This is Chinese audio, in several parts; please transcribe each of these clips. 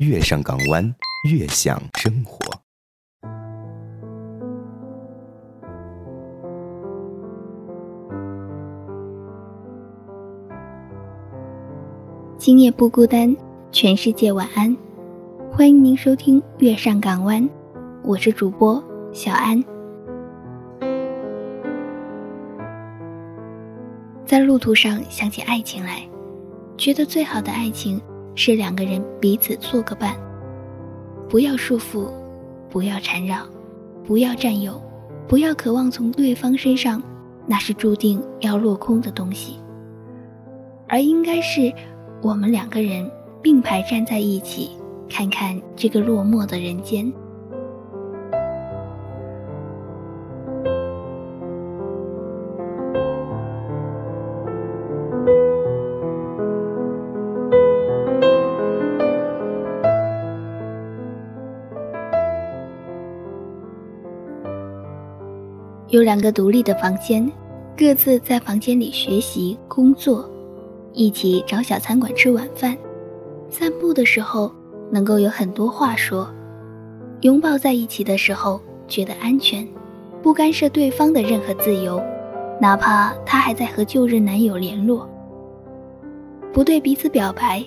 月上港湾，悦享生活。今夜不孤单，全世界晚安。欢迎您收听《月上港湾》，我是主播小安。在路途上想起爱情来，觉得最好的爱情是两个人彼此做个伴，不要束缚，不要缠绕，不要占有，不要渴望从对方身上那是注定要落空的东西，而应该是我们两个人并排站在一起，看看这个落寞的人间。有两个独立的房间，各自在房间里学习、工作，一起找小餐馆吃晚饭，散步的时候能够有很多话说，拥抱在一起的时候觉得安全，不干涉对方的任何自由，哪怕他还在和旧日男友联络，不对彼此表白，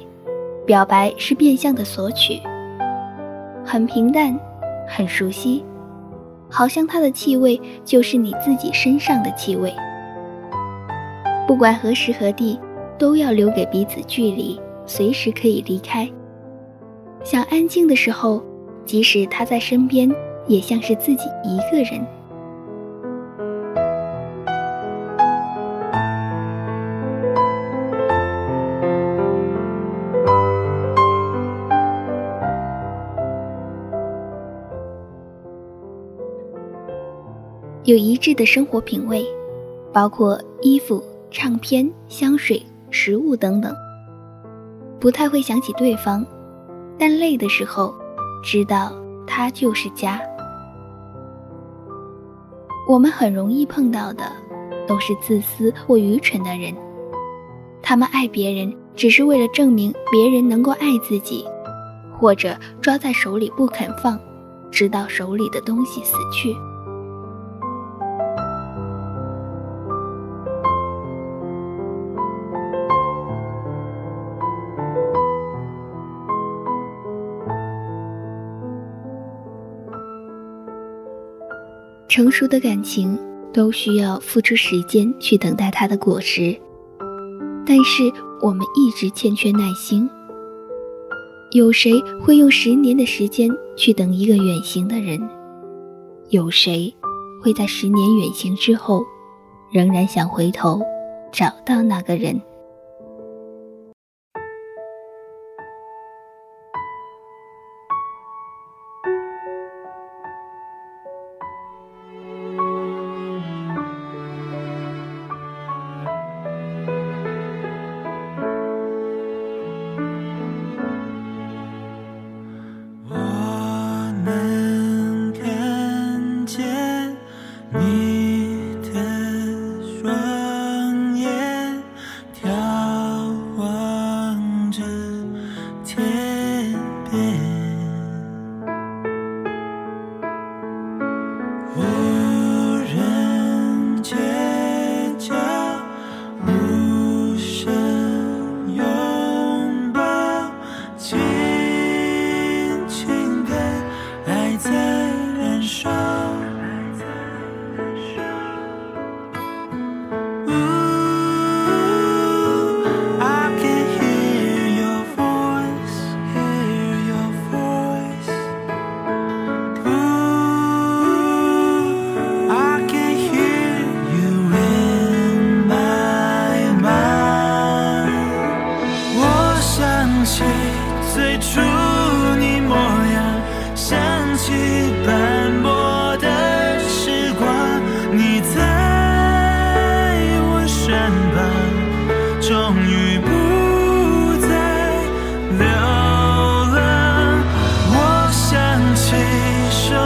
表白是变相的索取，很平淡，很熟悉。好像它的气味就是你自己身上的气味。不管何时何地，都要留给彼此距离，随时可以离开。想安静的时候，即使他在身边，也像是自己一个人。有一致的生活品味，包括衣服、唱片、香水、食物等等。不太会想起对方，但累的时候，知道他就是家。我们很容易碰到的，都是自私或愚蠢的人。他们爱别人，只是为了证明别人能够爱自己，或者抓在手里不肯放，直到手里的东西死去。成熟的感情都需要付出时间去等待它的果实，但是我们一直欠缺耐心。有谁会用十年的时间去等一个远行的人？有谁会在十年远行之后，仍然想回头找到那个人？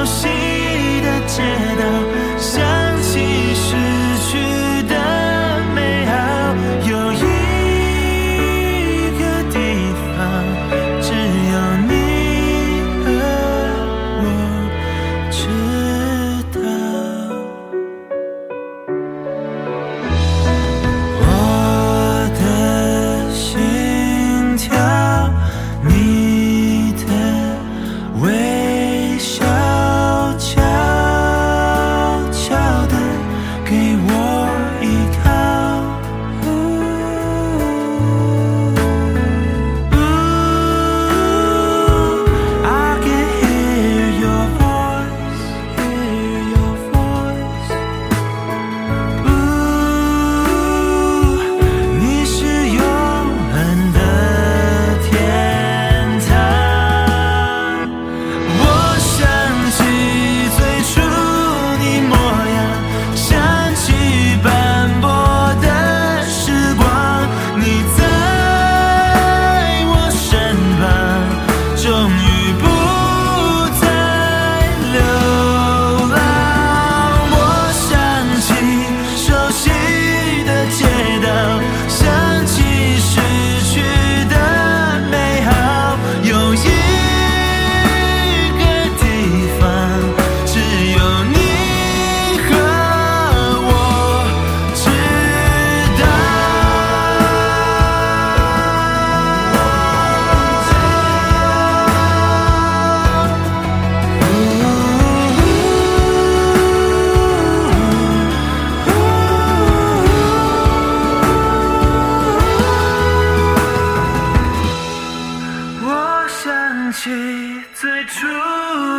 熟悉的街道。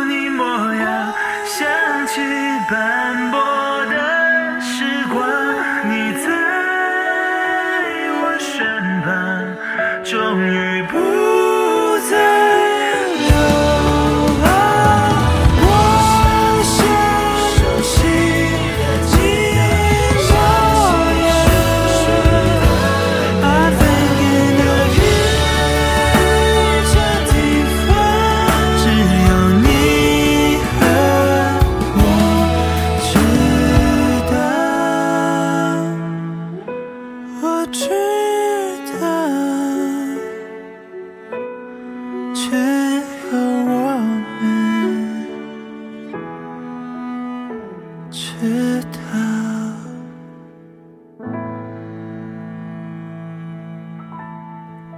你模样，想起斑驳。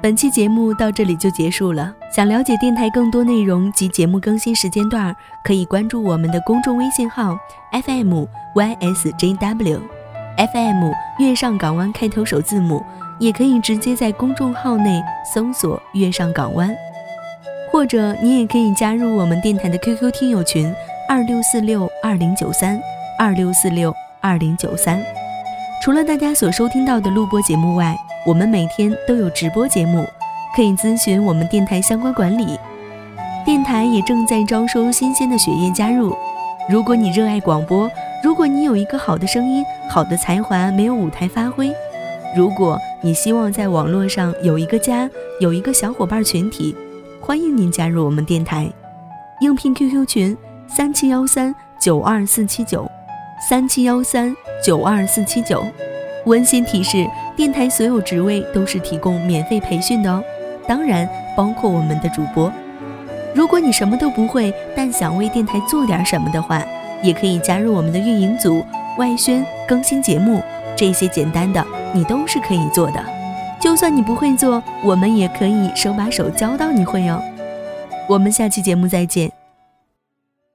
本期节目到这里就结束了。想了解电台更多内容及节目更新时间段，可以关注我们的公众微信号 FM YSJW FM 月上港湾开头首字母，也可以直接在公众号内搜索“月上港湾”，或者你也可以加入我们电台的 QQ 听友群二六四六二零九三二六四六二零九三。除了大家所收听到的录播节目外，我们每天都有直播节目，可以咨询我们电台相关管理。电台也正在招收新鲜的血液加入。如果你热爱广播，如果你有一个好的声音、好的才华没有舞台发挥，如果你希望在网络上有一个家、有一个小伙伴群体，欢迎您加入我们电台。应聘 QQ 群：三七幺三九二四七九，三七幺三九二四七九。温馨提示：电台所有职位都是提供免费培训的哦，当然包括我们的主播。如果你什么都不会，但想为电台做点什么的话，也可以加入我们的运营组、外宣、更新节目，这些简单的你都是可以做的。就算你不会做，我们也可以手把手教到你会哦。我们下期节目再见。